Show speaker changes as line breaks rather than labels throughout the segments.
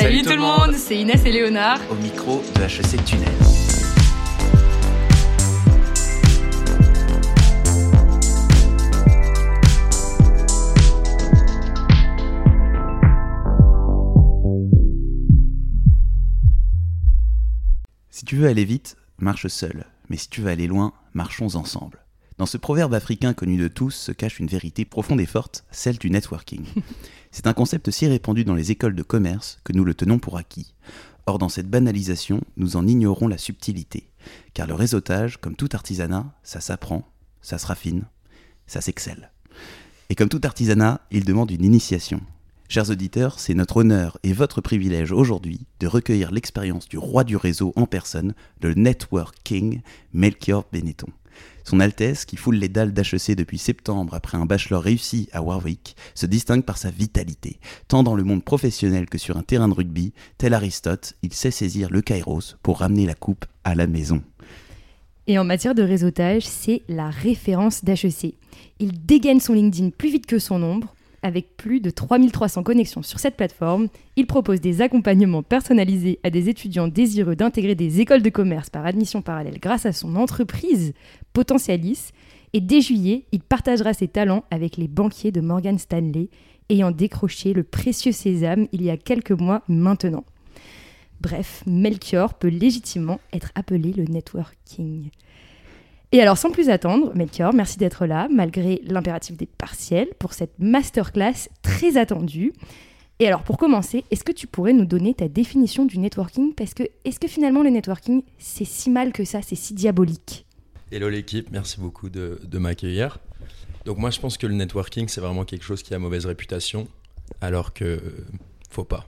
Salut, tout le monde, c'est Inès et Léonard.
Au micro de HEC Tunnel. Si tu veux aller vite, marche seul. Mais si tu veux aller loin, marchons ensemble. Dans ce proverbe africain connu de tous se cache une vérité profonde et forte, celle du networking. C'est un concept si répandu dans les écoles de commerce que nous le tenons pour acquis. Or, dans cette banalisation, nous en ignorons la subtilité. Car le réseautage, comme tout artisanat, ça s'apprend, ça se raffine, ça s'excelle. Et comme tout artisanat, il demande une initiation. Chers auditeurs, c'est notre honneur et votre privilège aujourd'hui de recueillir l'expérience du roi du réseau en personne, le Network King, Melchior Benetton. Son Altesse, qui foule les dalles d'HEC depuis septembre après un bachelor réussi à Warwick, se distingue par sa vitalité. Tant dans le monde professionnel que sur un terrain de rugby, tel Aristote, il sait saisir le kairos pour ramener la coupe à la maison.
Et en matière de réseautage, c'est la référence d'HEC. Il dégaine son LinkedIn plus vite que son ombre, avec plus de 3300 connexions sur cette plateforme, il propose des accompagnements personnalisés à des étudiants désireux d'intégrer des écoles de commerce par admission parallèle grâce à son entreprise Potentialis. Et dès juillet, il partagera ses talents avec les banquiers de Morgan Stanley, ayant décroché le précieux sésame il y a quelques mois maintenant. Bref, Melchior peut légitimement être appelé le networking. Et alors, sans plus attendre, Melchior, merci d'être là, malgré l'impératif des partiels, pour cette masterclass très attendue. Et alors, pour commencer, est-ce que tu pourrais nous donner ta définition du networking? Parce que, est-ce que finalement, le networking, c'est si mal que ça, c'est si diabolique?
Hello l'équipe, merci beaucoup de, m'accueillir. Donc moi, je pense que le networking, c'est vraiment quelque chose qui a mauvaise réputation, alors que faut pas.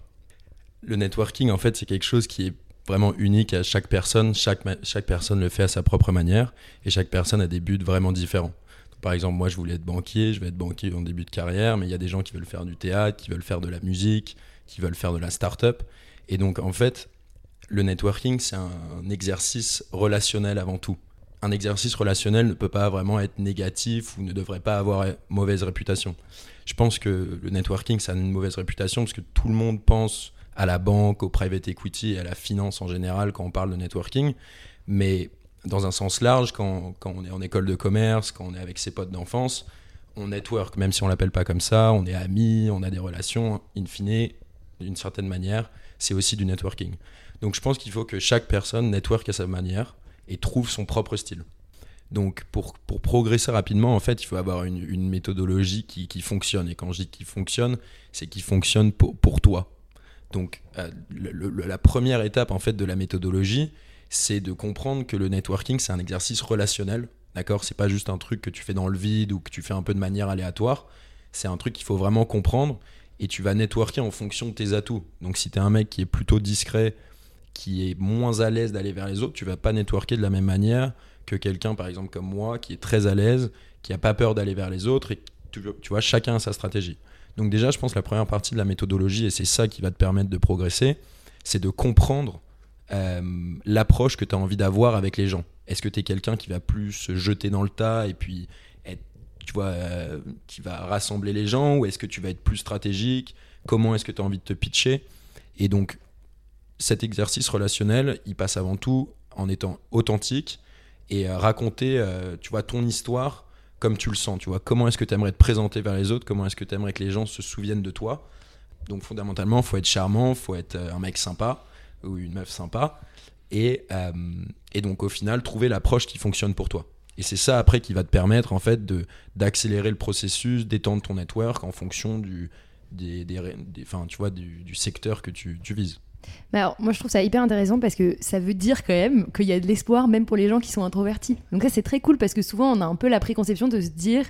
Le networking, en fait, c'est quelque chose qui est vraiment unique à chaque personne. Chaque, chaque personne le fait à sa propre manière et chaque personne a des buts vraiment différents. par exemple, moi, je voulais être banquier, je vais être banquier en début de carrière, mais il y a des gens qui veulent faire du théâtre, qui veulent faire de la musique, qui veulent faire de la start-up. Et donc, en fait, le networking, c'est un exercice relationnel avant tout. Un exercice relationnel ne peut pas vraiment être négatif ou ne devrait pas avoir mauvaise réputation. Je pense que le networking, ça a une mauvaise réputation parce que tout le monde pense à la banque, au private equity à la finance en général quand on parle de networking. Mais dans un sens large, quand, quand on est en école de commerce, quand on est avec ses potes d'enfance, on network, même si on l'appelle pas comme ça, on est amis, on a des relations, in fine, d'une certaine manière, c'est aussi du networking. Donc je pense qu'il faut que chaque personne network à sa manière et trouve son propre style. Donc pour, pour progresser rapidement, en fait, il faut avoir une, une méthodologie qui, qui, fonctionne. Et quand je dis qui fonctionne, c'est qui fonctionne pour, pour toi, donc, euh, la première étape en fait de la méthodologie, c'est de comprendre que le networking c'est un exercice relationnel. D'accord? C'est pas juste un truc que tu fais dans le vide ou que tu fais un peu de manière aléatoire. C'est un truc qu'il faut vraiment comprendre et tu vas networker en fonction de tes atouts. Donc, si tu es un mec qui est plutôt discret, qui est moins à l'aise d'aller vers les autres, tu vas pas networker de la même manière que quelqu'un, par exemple, comme moi, qui est très à l'aise, qui a pas peur d'aller vers les autres et tu vois, chacun a sa stratégie. Donc déjà, je pense que la première partie de la méthodologie, et c'est ça qui va te permettre de progresser, c'est de comprendre euh, l'approche que tu as envie d'avoir avec les gens. Est-ce que tu es quelqu'un qui va plus se jeter dans le tas et puis être, tu vois, euh, qui va rassembler les gens ou est-ce que tu vas être plus stratégique? Comment est-ce que tu as envie de te pitcher? Et donc, cet exercice relationnel, il passe avant tout en étant authentique et raconter, tu vois, ton histoire comme tu le sens, tu vois. Comment est-ce que tu aimerais te présenter vers les autres? Comment est-ce que tu aimerais que les gens se souviennent de toi? Donc fondamentalement, faut être charmant, faut être euh, un mec sympa ou une meuf sympa. Et, euh, et donc au final, trouver l'approche qui fonctionne pour toi. Et c'est ça après qui va te permettre en fait d'accélérer le processus, d'étendre ton network en fonction du, des, des, du, secteur que tu vises.
Alors, moi, je trouve ça hyper intéressant parce que ça veut dire quand même qu'il y a de l'espoir même pour les gens qui sont introvertis. Donc ça, c'est très cool parce que souvent, on a un peu la préconception de se dire,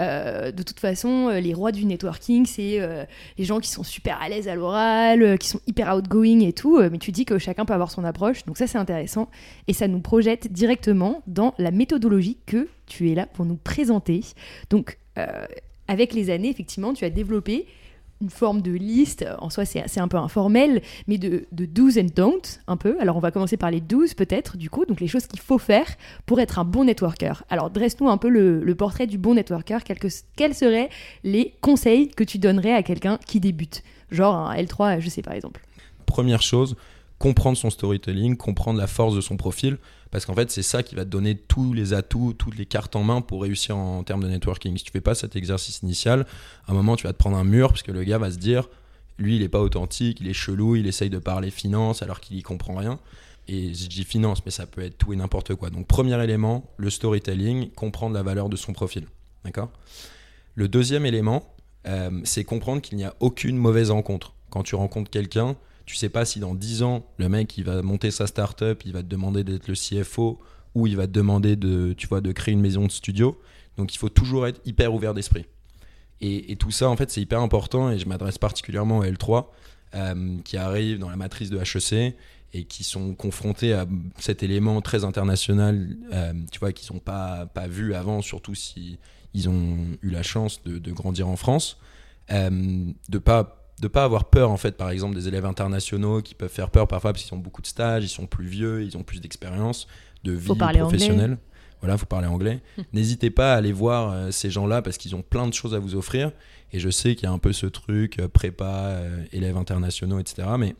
euh, de toute façon, euh, les rois du networking, c'est euh, les gens qui sont super à l'aise à l'oral, qui sont hyper outgoing et tout. mais tu dis que chacun peut avoir son approche. Donc ça, c'est intéressant. Et ça nous projette directement dans la méthodologie que tu es là pour nous présenter. Donc, avec les années, effectivement, tu as développé une forme de liste, en soi c'est un peu informel, mais de, de do's and don'ts un peu. Alors on va commencer par les do's peut-être du coup, donc les choses qu'il faut faire pour être un bon networker. Alors dresse-nous un peu le, portrait du bon networker, quels, quels seraient les conseils que tu donnerais à quelqu'un qui débute? Genre un L3, je sais par exemple.
première chose, comprendre son storytelling, comprendre la force de son profil, parce qu'en fait, c'est ça qui va te donner tous les atouts, toutes les cartes en main pour réussir en, termes de networking. Si tu fais pas cet exercice initial, à un moment, tu vas te prendre un mur, parce que le gars va se dire, lui, il est pas authentique, il est chelou, il essaye de parler finance alors qu'il y comprend rien. Et je dis finance, mais ça peut être tout et n'importe quoi. Donc, premier élément, le storytelling, comprendre la valeur de son profil. D'accord? Le deuxième élément, euh, c'est comprendre qu'il n'y a aucune mauvaise rencontre. Quand tu rencontres quelqu'un, tu sais pas si dans 10 ans, le mec, il va monter sa startup, il va te demander d'être le CFO ou il va te demander de, tu vois, de créer une maison de studio. Donc, il faut toujours être hyper ouvert d'esprit. Et, tout ça, en fait, c'est hyper important et je m'adresse particulièrement à L3 euh, qui arrivent dans la matrice de HEC et qui sont confrontés à cet élément très international, euh, tu vois, qui sont pas, pas vus avant, surtout si ils ont eu la chance de, grandir en France, euh, de pas de pas avoir peur en fait par exemple des élèves internationaux qui peuvent faire peur parfois parce qu'ils ont beaucoup de stages, ils sont plus vieux, ils ont plus d'expérience de vie professionnelle. Anglais. Voilà, faut parler anglais. N'hésitez pas à aller voir euh, ces gens-là parce qu'ils ont plein de choses à vous offrir. Et je sais qu'il y a un peu ce truc prépa, élèves internationaux, etc. Mais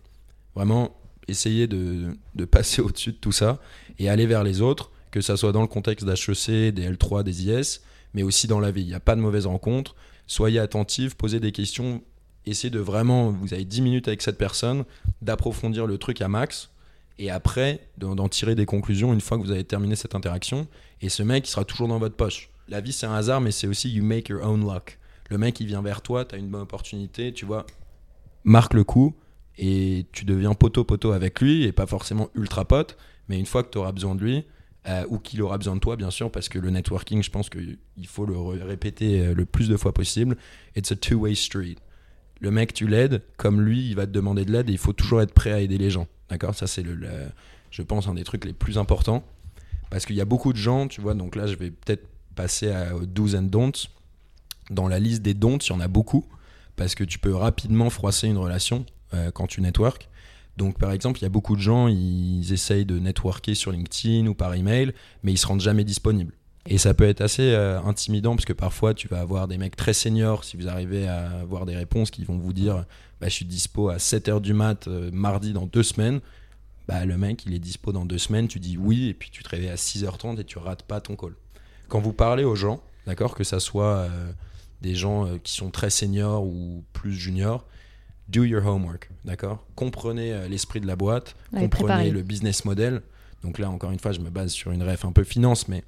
vraiment, essayer de, passer au-dessus de tout ça et aller vers les autres, que ça soit dans le contexte d'HEC, des L3, des IS, mais aussi dans la vie. Il n'y a pas de mauvaise rencontre. Soyez attentifs, posez des questions, essayez de vraiment, vous avez 10 minutes avec cette personne, d'approfondir le truc à max, et après d'en tirer des conclusions une fois que vous avez terminé cette interaction. Et ce mec, il sera toujours dans votre poche. La vie, c'est un hasard, mais c'est aussi you make your own luck. Le mec, il vient vers toi, tu as une bonne opportunité, tu vois, marque le coup, et tu deviens poteau-poteau avec lui et pas forcément ultra pote, mais une fois que tu auras besoin de lui, euh, ou qu'il aura besoin de toi, bien sûr, parce que le networking, je pense qu'il faut le répéter euh, le plus de fois possible. It's a two-way street. Le mec, tu l'aides, comme lui, il va te demander de l'aide et il faut toujours être prêt à aider les gens. D'accord? Ça, c'est, le, je pense, un des trucs les plus importants. Parce qu'il y a beaucoup de gens, tu vois, donc là, je vais peut-être passer à do's and don'ts. Dans la liste des don'ts, il y en a beaucoup, parce que tu peux rapidement froisser une relation. Euh, quand tu network. Donc, par exemple, il y a beaucoup de gens, ils essayent de networker sur LinkedIn ou par email, mais ils se rendent jamais disponibles. Et ça peut être assez euh, intimidant parce que parfois, tu vas avoir des mecs très seniors, si vous arrivez à avoir des réponses qui vont vous dire bah, Je suis dispo à 7h du mat, euh, mardi dans deux semaines. Bah, le mec, il est dispo dans deux semaines, tu dis oui, et puis tu te réveilles à 6h30 et tu rates pas ton call. Quand vous parlez aux gens, d'accord, que ça soit des gens qui sont très seniors ou plus juniors, do your homework, d'accord? Comprenez euh, l'esprit de la boîte, comprenez le business model. Donc là, encore une fois, je me base sur une ref un peu finance, mais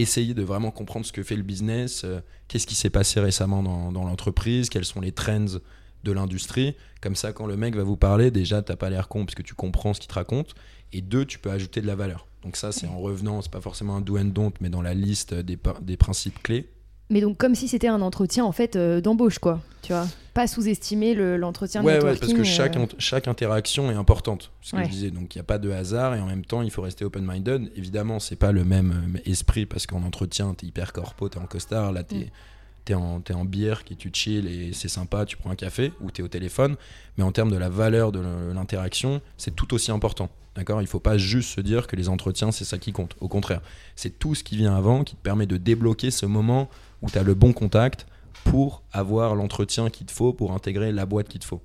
essayez de vraiment comprendre ce que fait le business, euh, qu'est-ce qui s'est passé récemment dans, dans l'entreprise, quels sont les trends de l'industrie. Comme ça, quand le mec va vous parler, déjà, t'as pas l'air con parce que tu comprends ce qu'il te raconte. Et deux, tu peux ajouter de la valeur. Donc ça, c'est en revenant, c'est pas forcément un do and don't, mais dans la liste des, des principes clés.
Mais donc comme si c'était un entretien en fait euh, d'embauche quoi, tu vois. Pas sous-estimer l'entretien
ouais, Ouais, parce que chaque, euh. chaque interaction est importante, ce que je disais. Donc il n'y a pas de hasard et en même temps il faut rester open-minded. Évidemment, c'est pas le même euh, esprit parce qu'en entretien, tu es hyper corpo, tu es en costard, là tu es, es, en, es en bière, qui tu chill et c'est sympa, tu prends un café ou tu es au téléphone. Mais en termes de la valeur de l'interaction, c'est tout aussi important. D'accord? Il ne faut pas juste se dire que les entretiens, c'est ça qui compte. Au contraire, c'est tout ce qui vient avant qui te permet de débloquer ce moment où tu as le bon contact pour avoir l'entretien qu'il te faut, pour intégrer la boîte qu'il te faut.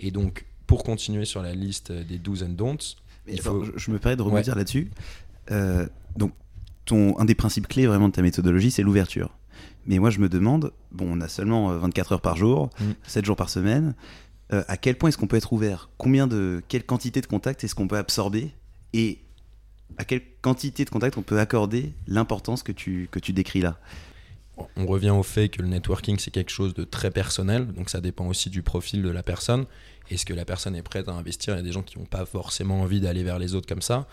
Et donc, pour continuer sur la liste des do's and don'ts,
je me permets de rebondir là-dessus. Euh, donc, ton, un des principes clés vraiment de ta méthodologie, c'est l'ouverture. Mais moi, je me demande, bon, on a seulement 24 euh, heures par jour, 7 mm. jours par semaine. Euh, à quel point est-ce qu'on peut être ouvert? Combien de, quelle quantité de contacts est-ce qu'on peut absorber? Et à quelle quantité de contacts on peut accorder l'importance que tu, que tu décris là?
On revient au fait que le networking, c'est quelque chose de très personnel, donc ça dépend aussi du profil de la personne. Est-ce que la personne est prête à investir? Il y a des gens qui n'ont pas forcément envie d'aller vers les autres comme ça,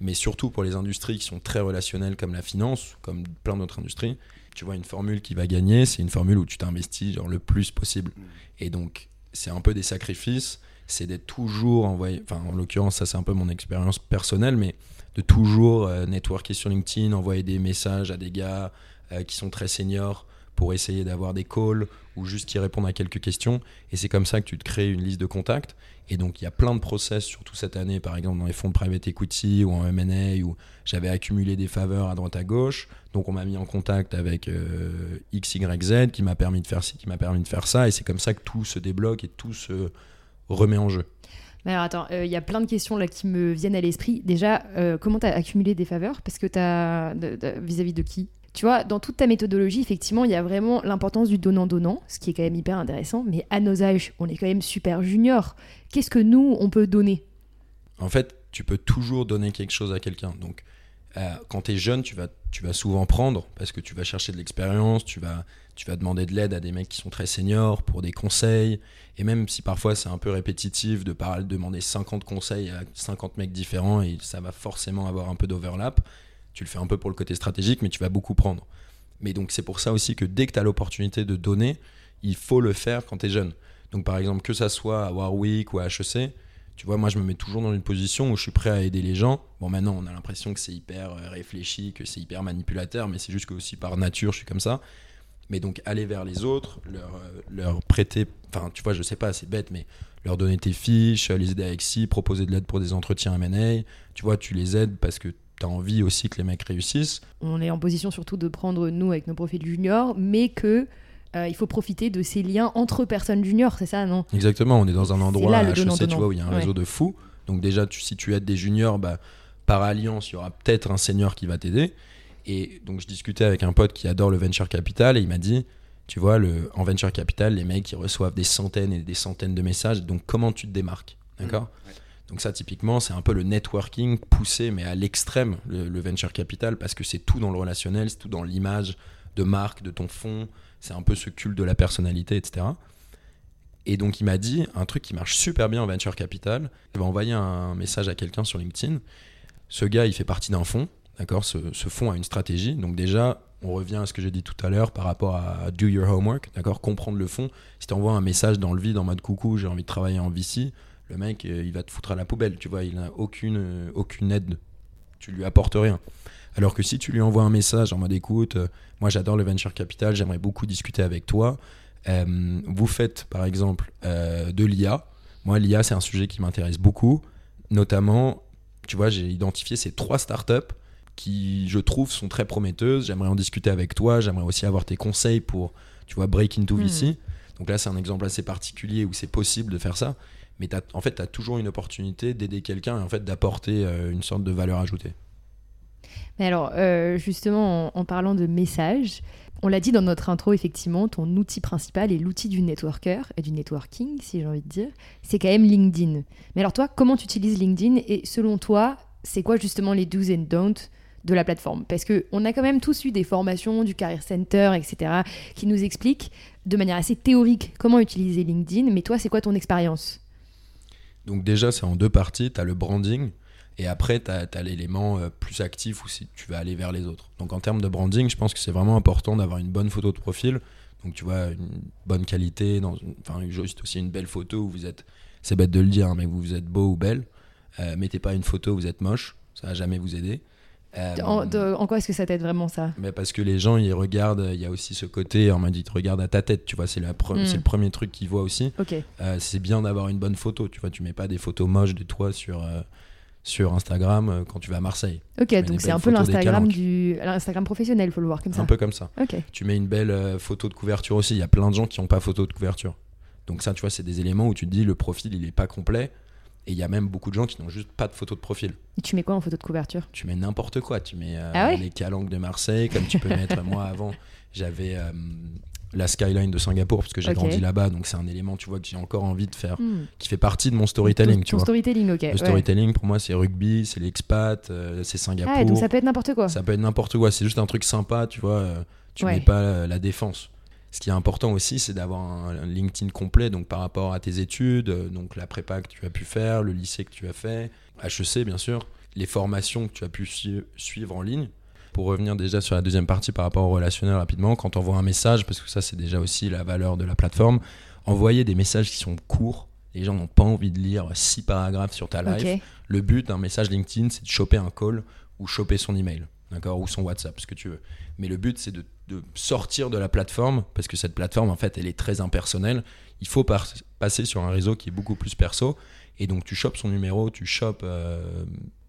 mais surtout pour les industries qui sont très relationnelles comme la finance, comme plein d'autres industries, tu vois une formule qui va gagner, c'est une formule où tu t'investis genre le plus possible. Et donc c'est un peu des sacrifices, c'est d'être toujours envoyé, enfin en l'occurrence ça c'est un peu mon expérience personnelle, mais de toujours euh, networker sur LinkedIn, envoyer des messages à des gars, euh, qui sont très seniors pour essayer d'avoir des calls ou juste y répondre à quelques questions. Et c'est comme ça que tu te crées une liste de contacts. Et donc, il y a plein de process, surtout cette année, par exemple, dans les fonds de private equity ou en M&A, où j'avais accumulé des faveurs à droite à gauche. Donc, on m'a mis en contact avec euh, X, Y, Z, qui m'a permis de faire ci, qui m'a permis de faire ça. Et c'est comme ça que tout se débloque et tout se remet en jeu.
Mais alors attends, il y a plein de questions là qui me viennent à l'esprit. Déjà, euh, comment tu as accumulé des faveurs? Parce que tu as vis-à-vis de qui? Tu vois, dans toute ta méthodologie, effectivement, il y a vraiment l'importance du donnant-donnant, ce qui est quand même hyper intéressant. Mais à nos âges, on est quand même super junior. Qu'est-ce que nous, on peut donner?
En fait, tu peux toujours donner quelque chose à quelqu'un. Donc, euh, quand tu es jeune, tu vas, tu vas souvent prendre parce que tu vas chercher de l'expérience, tu vas, tu vas demander de l'aide à des mecs qui sont très seniors pour des conseils. Et même si parfois c'est un peu répétitif de parler, demander 50 conseils à 50 mecs différents et ça va forcément avoir un peu d'overlap, tu le fais un peu pour le côté stratégique, mais tu vas beaucoup prendre. Mais donc c'est pour ça aussi que dès que tu as l'opportunité de donner, il faut le faire quand tu es jeune. Donc par exemple, que ça soit à Warwick ou à HEC, tu vois, moi je me mets toujours dans une position où je suis prêt à aider les gens. Bon, maintenant on a l'impression que c'est hyper euh, réfléchi, que c'est hyper manipulateur, mais c'est juste que aussi par nature je suis comme ça. Mais donc aller vers les autres, leur, euh, leur prêter, enfin tu vois, je sais pas, c'est bête, mais leur donner tes fiches, les aider avec si, proposer de l'aide pour des entretiens M&A, tu vois, tu les aides parce que tu as envie aussi que les mecs réussissent.
On est en position surtout de prendre nous avec nos profils juniors, mais que euh, il faut profiter de ces liens entre personnes juniors, c'est ça, non?
Exactement, on est dans un endroit à HEC, tu vois, où il y a un réseau de fous. Donc déjà, tu, si tu aides des juniors, bah, par alliance, il y aura peut-être un senior qui va t'aider. Et donc je discutais avec un pote qui adore le venture capital et il m'a dit, tu vois, le, en venture capital, les mecs, ils reçoivent des centaines et des centaines de messages. Donc comment tu te démarques? D'accord? Mmh. Donc ça, typiquement, c'est un peu le networking poussé, mais à l'extrême, le, venture capital, parce que c'est tout dans le relationnel, c'est tout dans l'image de marque, de ton fond, c'est un peu ce culte de la personnalité, etc. Et donc il m'a dit un truc qui marche super bien en venture capital, il va envoyer un message à quelqu'un sur LinkedIn. Ce gars, il fait partie d'un fonds, d'accord? Ce, ce fonds a une stratégie. Donc déjà, on revient à ce que j'ai dit tout à l'heure par rapport à do your homework, d'accord? Comprendre le fond. Si tu envoies un message dans le vide en mode coucou, j'ai envie de travailler en VC, le mec, euh, il va te foutre à la poubelle, tu vois, il n'a aucune, euh, aucune aide, tu lui apportes rien. Alors que si tu lui envoies un message en mode écoute, euh, moi j'adore le venture capital, j'aimerais beaucoup discuter avec toi, vous faites par exemple de l'IA, moi l'IA c'est un sujet qui m'intéresse beaucoup, notamment, tu vois, j'ai identifié ces trois startups qui, je trouve, sont très prometteuses, j'aimerais en discuter avec toi, j'aimerais aussi avoir tes conseils pour, tu vois, break into hmm. VC. Donc là c'est un exemple assez particulier où c'est possible de faire ça mais en fait, tu as toujours une opportunité d'aider quelqu'un et en fait d'apporter euh, une sorte de valeur ajoutée.
Mais alors, euh, justement, en, parlant de messages, on l'a dit dans notre intro, effectivement, ton outil principal et l'outil du networker et du networking, si j'ai envie de dire, c'est quand même LinkedIn. Mais alors toi, comment tu utilises LinkedIn et selon toi, c'est quoi justement les do's and don'ts de la plateforme? Parce qu'on a quand même tous eu des formations du Career Center, etc., qui nous expliquent de manière assez théorique comment utiliser LinkedIn. Mais toi, c'est quoi ton expérience?
Donc déjà, c'est en deux parties. Tu as le branding et après, tu as, l'élément euh, plus actif où si tu vas aller vers les autres. Donc en termes de branding, je pense que c'est vraiment important d'avoir une bonne photo de profil. Donc tu vois, une bonne qualité, enfin juste aussi une belle photo où vous êtes, c'est bête de le dire, hein, mais vous êtes beau ou belle. Euh, mettez pas une photo où vous êtes moche, ça va jamais vous aider.
Euh, en, quoi est-ce que ça t'aide vraiment ça?
Mais Parce que les gens, ils regardent, il y a aussi ce côté, on m'a dit, regarde à ta tête, tu vois, c'est, hmm. le premier truc qu'ils voient aussi. Euh, c'est bien d'avoir une bonne photo, tu vois, tu mets pas des photos moches de toi sur, euh, sur Instagram quand tu vas à Marseille.
Ok, donc c'est un peu l'Instagram, du... l'Instagram professionnel, il faut le voir comme ça.
Un peu comme ça. Tu mets une belle photo de couverture aussi, il y a plein de gens qui n'ont pas photo de couverture. Donc ça, tu vois, c'est des éléments où tu te dis, le profil, il est pas complet et il y a même beaucoup de gens qui n'ont juste pas de photo de profil.
Et tu mets quoi en photo de couverture?
Tu mets n'importe quoi. Tu mets euh, ah les calanques de Marseille, comme tu peux mettre. Moi, avant, j'avais euh, la skyline de Singapour, parce que j'ai grandi là-bas. Donc, c'est un élément, tu vois, que j'ai encore envie de faire, hmm. qui fait partie de mon storytelling. tu vois.
storytelling, ok.
Le storytelling, pour moi, c'est rugby, c'est l'expat, euh, c'est Singapour. Ah,
donc ça peut être n'importe quoi.
Ça peut être n'importe quoi. C'est juste un truc sympa, tu vois. tu mets pas la défense. Ce qui est important aussi, c'est d'avoir un, LinkedIn complet, donc par rapport à tes études, euh, donc la prépa que tu as pu faire, le lycée que tu as fait, HEC bien sûr, les formations que tu as pu suivre en ligne. Pour revenir déjà sur la deuxième partie par rapport au relationnel rapidement, quand on envoie un message, parce que ça c'est déjà aussi la valeur de la plateforme, envoyer des messages qui sont courts, les gens n'ont pas envie de lire six paragraphes sur ta live. Le but d'un message LinkedIn, c'est de choper un call ou choper son email, d'accord, ou son WhatsApp, ce que tu veux. Mais le but, c'est de de sortir de la plateforme, parce que cette plateforme, en fait, elle est très impersonnelle. Il faut passer sur un réseau qui est beaucoup plus perso. Et donc, tu chopes son numéro, tu chopes euh,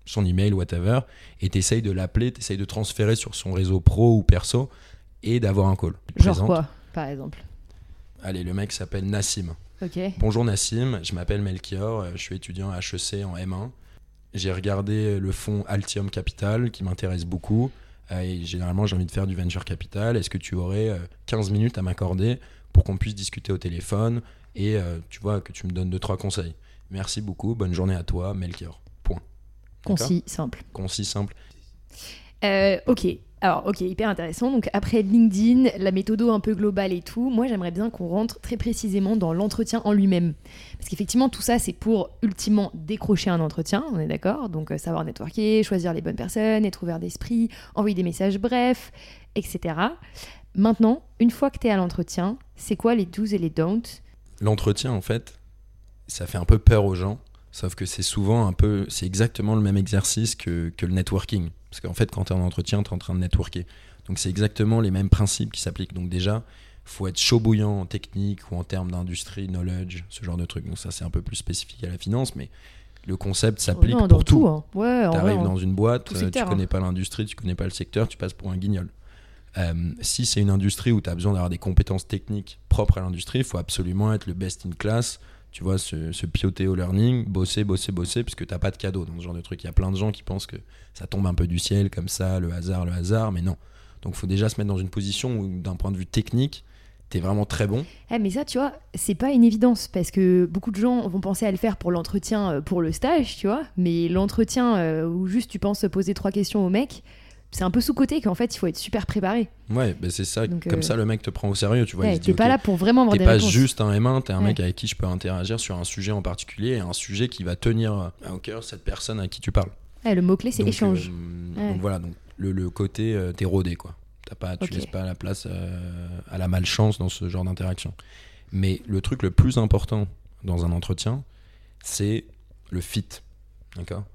son email, whatever, et tu essayes de l'appeler, tu essayes de transférer sur son réseau pro ou perso et d'avoir un call.
Genre quoi, par exemple?
Allez, le mec s'appelle Nassim. Bonjour Nassim, je m'appelle Melchior, euh, je suis étudiant à HEC en M1. J'ai regardé le fonds Altium Capital qui m'intéresse beaucoup. euh, Et généralement, j'ai envie de faire du venture capital. Est-ce que tu aurais euh, 15 minutes à m'accorder pour qu'on puisse discuter au téléphone et euh, tu vois que tu me donnes deux trois conseils? Merci beaucoup, bonne journée à toi, Melchior. Point.
Concis, simple.
Concis, simple.
Euh, ok. Alors, ok, hyper intéressant. Donc, après LinkedIn, la méthode un peu globale et tout, moi, j'aimerais bien qu'on rentre très précisément dans l'entretien en lui-même. Parce qu'effectivement, tout ça, c'est pour ultimement décrocher un entretien, on est d'accord? Donc, euh, savoir networker, choisir les bonnes personnes, être ouvert d'esprit, envoyer des messages brefs, etc. Maintenant, une fois que tu es à l'entretien, c'est quoi les do's et les don'ts?
L'entretien, en fait, ça fait un peu peur aux gens, sauf que c'est souvent un peu, c'est exactement le même exercice que, que le networking. Parce qu'en fait, quand tu es en entretien, tu es en train de networker. Donc c'est exactement les mêmes principes qui s'appliquent. Donc déjà, faut être chaud bouillant en technique ou en termes d'industrie, knowledge, ce genre de trucs. Donc ça, c'est un peu plus spécifique à la finance, mais le concept s'applique pour tout.
hein. Ouais,
Tu arrives
en-
dans une boîte,
tout
euh,
secteur,
tu connais
hein.
pas l'industrie, tu connais pas le secteur, tu passes pour un guignol. Euh, si c'est une industrie où tu as besoin d'avoir des compétences techniques propres à l'industrie, il faut absolument être le best in class, tu vois, se, se pioter au learning, bosser, bosser, bosser, parce que t'as pas de cadeau dans ce genre de truc. Il y a plein de gens qui pensent que ça tombe un peu du ciel comme ça, le hasard, le hasard, mais non. Donc faut déjà se mettre dans une position où, d'un point de vue technique, tu es vraiment très bon.
Eh, mais ça, tu vois, c'est pas une évidence parce que beaucoup de gens vont penser à le faire pour l'entretien, euh, pour le stage, tu vois. Mais l'entretien euh, où juste tu penses poser trois questions au mec, c'est un peu sous-côté qu'en fait, il faut être super préparé.
Ouais, ben c'est ça.
Donc,
comme
euh,
ça, le mec te prend au sérieux, tu vois.
Ouais, t'es pas là pour vraiment avoir
T'es
des
pas
réponses.
juste un M1, t'es un
Ouais.
mec avec qui je peux interagir sur un sujet en particulier et un sujet qui va tenir à au cœur cette personne à qui tu parles.
Ouais, le mot-clé, c'est échange.
euh,
Ouais.
Donc voilà, donc le, le côté euh, t'es rodé quoi. T'as pas, tu
Ok.
laisses pas la place euh, à la malchance dans ce genre d'interaction. Mais le truc le plus important dans un entretien, c'est le fit. D'accord?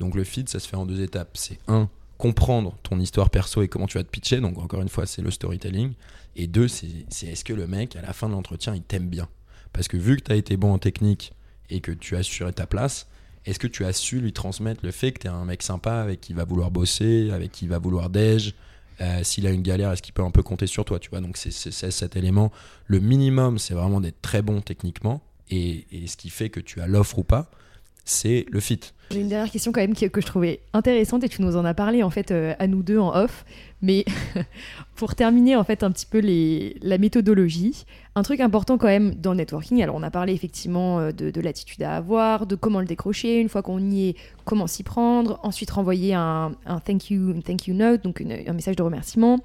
Donc le fit, ça se fait en deux étapes. C'est un, comprendre ton histoire perso et comment tu vas te pitcher. Donc encore une fois, c'est le storytelling. Et deux, c'est est-ce que le mec, à la fin de l'entretien, il t'aime bien? Parce que vu que tu as été bon en technique et que tu as assuré ta place, est-ce que tu as su lui transmettre le fait que tu es un mec sympa avec qui il va vouloir bosser, avec qui il va vouloir déj? Euh, S'il a une galère, est-ce qu'il peut un peu compter sur toi? Tu vois Donc c'est cet élément. Le minimum, c'est vraiment d'être très bon techniquement. Et, et ce qui fait que tu as l'offre ou pas, c'est le fit.
J'ai une dernière question quand même que je trouvais intéressante et tu nous en as parlé en fait euh, à nous deux en off. Mais pour terminer en fait un petit peu la méthodologie, un truc important quand même dans le networking. Alors on a parlé effectivement euh, de, de l'attitude à avoir, de comment le décrocher une fois qu'on y est, comment s'y prendre, ensuite renvoyer un, thank you, une thank you note, donc un message de remerciement.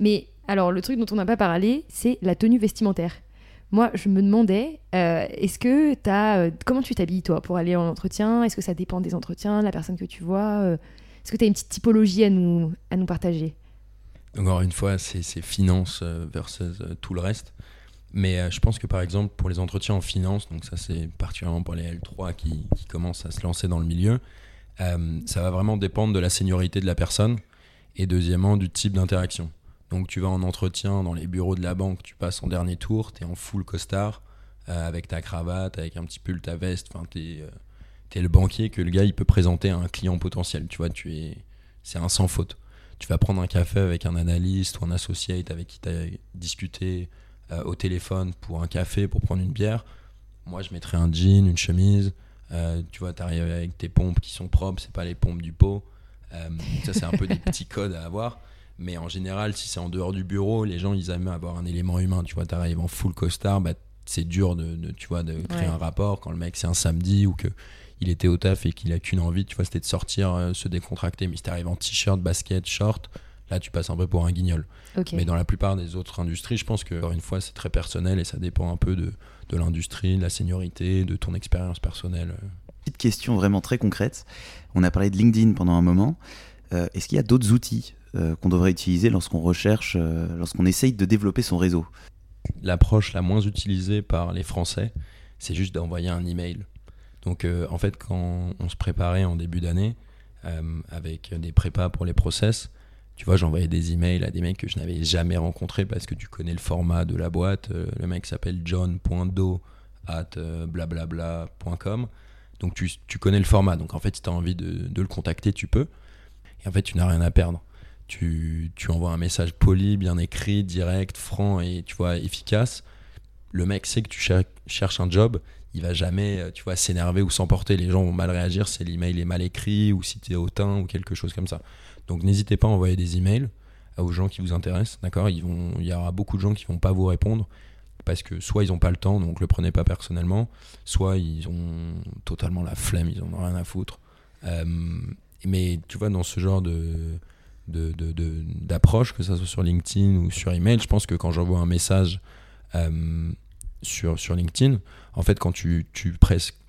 Mais alors le truc dont on n'a pas parlé, c'est la tenue vestimentaire. Moi, je me demandais, euh, est-ce que tu as. comment tu t'habilles, toi, pour aller en entretien? Est-ce que ça dépend des entretiens, de la personne que tu vois euh, Est-ce que tu as une petite typologie à nous, à nous partager?
Encore une fois, c'est c'est finance euh, versus euh, tout le reste. Mais euh, je pense que par exemple, pour les entretiens en finance, donc ça c'est particulièrement pour les L3 qui, qui commencent à se lancer dans le milieu, euh, ça va vraiment dépendre de la seniorité de la personne et deuxièmement du type d'interaction. Donc tu vas en entretien dans les bureaux de la banque, tu passes en dernier tour, tu es en full costard, euh, avec ta cravate, avec un petit pull, ta veste, enfin tu es, le banquier que le gars il peut présenter à un client potentiel, tu vois, tu es, c'est un sans faute tu vas prendre un café avec un analyste ou un associate avec qui tu as discuté euh, au téléphone pour un café, pour prendre une bière. Moi, je mettrais un jean, une chemise. Euh, tu vois, tu arrives avec tes pompes qui sont propres, c'est pas les pompes du pot. Euh, ça, c'est un peu des petits codes à avoir. Mais en général, si c'est en dehors du bureau, les gens, ils aiment avoir un élément humain. Tu vois, tu arrives en full costard, bah, c'est dur de, de, tu vois, de créer
Ouais.
un rapport quand le mec, c'est un samedi ou que il était au taf et qu'il a qu'une envie, tu vois, c'était de sortir, euh, se décontracter. Mais si t'arrives en t-shirt, basket, short, là, tu passes un peu pour un guignol. Mais dans la plupart des autres industries, je pense que, encore une fois, c'est très personnel et ça dépend un peu de, de l'industrie, de la seniorité, de ton expérience personnelle.
Petite question vraiment très concrète. On a parlé de LinkedIn pendant un moment. Euh, Est-ce qu'il y a d'autres outils qu'on devrait utiliser lorsqu'on recherche, euh, lorsqu'on essaye de développer son réseau
L'approche la moins utilisée par les Français, c'est juste d'envoyer un email. Donc, euh, en fait, quand on se préparait en début d'année, euh, avec des prépas pour les process, tu vois, j'envoyais des emails à des mecs que je n'avais jamais rencontrés parce que tu connais le format de la boîte. Euh, le mec s'appelle john.do at euh, blablabla.com. Donc tu, tu connais le format. Donc en fait, si tu as envie de, de le contacter, tu peux. Et en fait, tu n'as rien à perdre. Tu, tu envoies un message poli, bien écrit, direct, franc et tu vois, efficace. le mec sait que tu cher- cherches un job, il va jamais, euh, tu vois, s'énerver ou s'emporter. Les gens vont mal réagir si l'email est mal écrit ou si tu es hautain ou quelque chose comme ça. Donc n'hésitez pas à envoyer des emails aux gens qui vous intéressent, d'accord? Il y aura beaucoup de gens qui vont pas vous répondre parce que soit ils ont pas le temps, donc le prenez pas personnellement, soit ils ont totalement la flemme, ils en ont rien à foutre. Euh, mais tu vois, dans ce genre de- d'approche, que ça soit sur LinkedIn ou sur email, je pense que quand j'envoie un message euh, sur, sur LinkedIn, en fait, quand tu, tu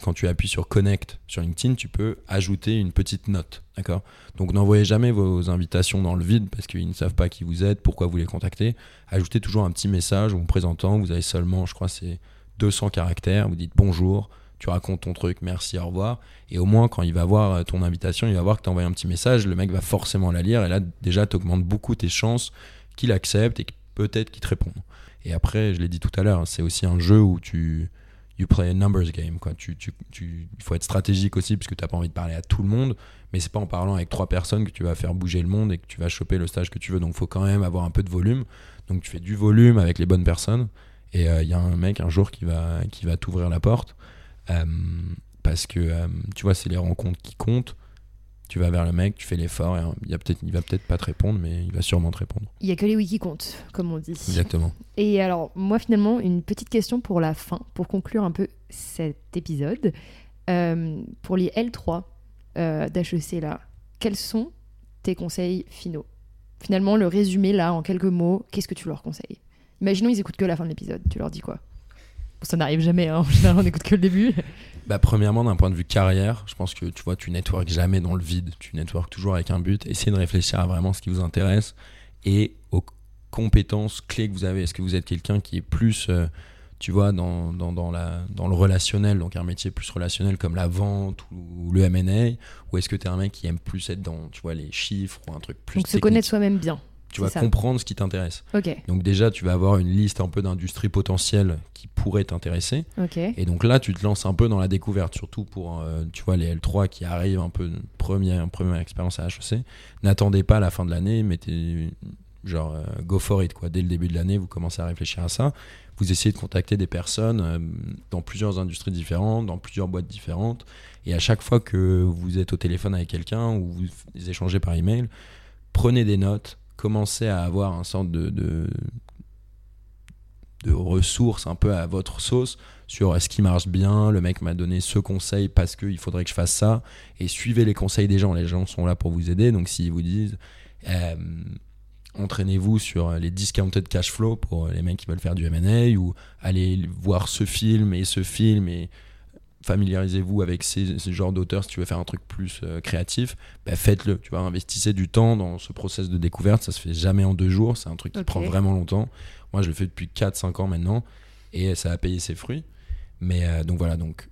quand tu appuies sur Connect sur LinkedIn, tu peux ajouter une petite note, d'accord? Donc n'envoyez jamais vos invitations dans le vide parce qu'ils ne savent pas qui vous êtes, pourquoi vous les contactez. Ajoutez toujours un petit message en vous présentant. Vous avez seulement, je crois, c'est 200 caractères. Vous dites bonjour, tu racontes ton truc, merci, au revoir. Et au moins, quand il va voir euh, ton invitation, il va voir que tu as envoyé un petit message. Le mec va forcément la lire. Et là, déjà, tu augmentes beaucoup tes chances qu'il accepte et peut-être qu'il te réponde. Et après, je l'ai dit tout à l'heure, c'est aussi un jeu où tu you play a numbers game. Quoi. Tu, tu, tu- il faut être stratégique aussi parce que tu n'as pas envie de parler à tout le monde. Mais c'est pas en parlant avec trois personnes que tu vas faire bouger le monde et que tu vas choper le stage que tu veux. Donc, il faut quand même avoir un peu de volume. Donc, tu fais du volume avec les bonnes personnes. Et euh, il y a un mec un jour qui va, qui va t'ouvrir la porte. Euh, parce que, euh, tu vois, c'est les rencontres qui comptent. Tu vas vers le mec, tu fais l'effort. et, euh, Il, a peut-être, il va peut-être pas te répondre, mais il va sûrement te répondre.
Il y a que les wikis qui comptent, comme on dit.
Exactement.
Et alors, moi, finalement, une petite question pour la fin, pour conclure un peu cet épisode. Euh, pour les L3 euh, d'HEC, là, quels sont tes conseils finaux? Finalement, le résumé, là, en quelques mots, qu'est-ce que tu leur conseilles? Imaginons, ils écoutent que la fin de l'épisode. Tu leur dis quoi? Ça n'arrive jamais, hein. en général, on écoute que le début.
Bah, premièrement, d'un point de vue carrière, je pense que tu vois, tu networks jamais dans le vide. Tu networks toujours avec un but. Essayez de réfléchir à vraiment ce qui vous intéresse et aux compétences clés que vous avez. Est-ce que vous êtes quelqu'un qui est plus, euh, tu vois, dans, dans, dans, la, dans le relationnel, donc un métier plus relationnel comme la vente ou le M&A, ou est-ce que tu es un mec qui aime plus être dans, tu vois, les chiffres ou un truc plus
Donc, se connaître soi-même bien.
Tu vas
ça.
comprendre ce qui t'intéresse. Donc déjà, tu vas avoir une liste un peu d'industries potentielles qui pourraient t'intéresser. Et donc là, tu te lances un peu dans la découverte, surtout pour, euh, tu vois, les L3 qui arrivent un peu première, première expérience à HEC. N'attendez pas la fin de l'année, mettez, genre, euh, go for it, quoi. Dès le début de l'année, vous commencez à réfléchir à ça. Vous essayez de contacter des personnes euh, dans plusieurs industries différentes, dans plusieurs boîtes différentes. Et à chaque fois que vous êtes au téléphone avec quelqu'un ou vous échangez par email, prenez des notes, commencez à avoir un sorte de, de, ressources un peu à votre sauce sur est-ce qui marche bien, le mec m'a donné ce conseil parce qu'il faudrait que je fasse ça, et suivez les conseils des gens, les gens sont là pour vous aider, donc s'ils vous disent euh, entraînez-vous sur les discounted cash flow pour les mecs qui veulent faire du M&A, ou allez voir ce film et ce film, et familiarisez-vous avec ces, ces genres d'auteurs si tu veux faire un truc plus euh, créatif, bah faites-le, tu vois, investissez du temps dans ce process de découverte, ça se fait jamais en deux jours, c'est un truc qui prend vraiment longtemps. Moi, je le fais depuis 4-5 ans maintenant et ça a payé ses fruits. Mais euh, donc voilà, donc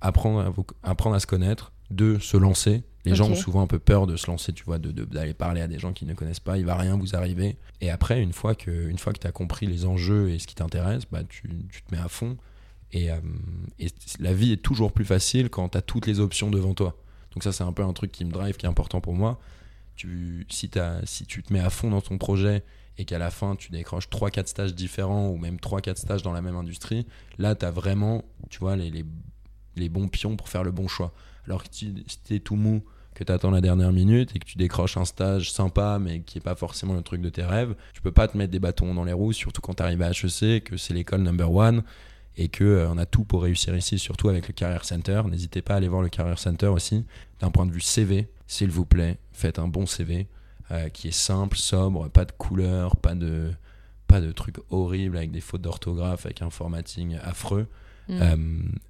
apprendre à, vous- apprendre à se connaître, deux, se lancer. Les gens ont souvent un peu peur de se lancer, tu vois, de- de- d'aller parler à des gens qui ne connaissent pas, il va rien vous arriver. Et après, une fois que, une fois que tu as compris les enjeux et ce qui t'intéresse, bah, tu, tu te mets à fond. Et, euh, la vie est toujours plus facile quand tu as toutes les options devant toi. Donc ça, c'est un peu un truc qui me drive, qui est important pour moi. Tu, si, si tu te mets à fond dans ton projet et qu'à la fin, tu décroches 3-4 stages différents ou même 3-4 stages dans la même industrie, là, tu as vraiment, tu vois, les, les, les bons pions pour faire le bon choix. Alors que si tu es tout mou, que tu attends la dernière minute et que tu décroches un stage sympa mais qui est pas forcément le truc de tes rêves, tu peux pas te mettre des bâtons dans les roues, surtout quand tu arrives à HEC, que c'est l'école number one et que euh, on a tout pour réussir ici, surtout avec le Career Center. N'hésitez pas à aller voir le Career Center aussi. D'un point de vue CV, s'il vous plaît, faites un bon CV euh, qui est simple, sobre, pas de couleur, pas de pas de trucs horribles avec des fautes d'orthographe, avec un formatting affreux.
Mm.
Euh,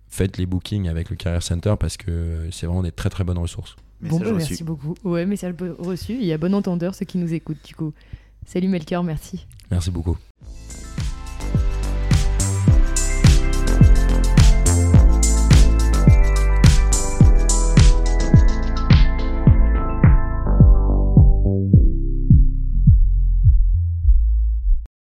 faites les bookings avec le Career Center parce que c'est vraiment des très très bonnes ressources.
Bon, bah, merci beaucoup. Ouais, message reçu. Il y a bon entendeur ceux qui nous écoutent, du coup. Salut Melchior, merci.
Merci beaucoup.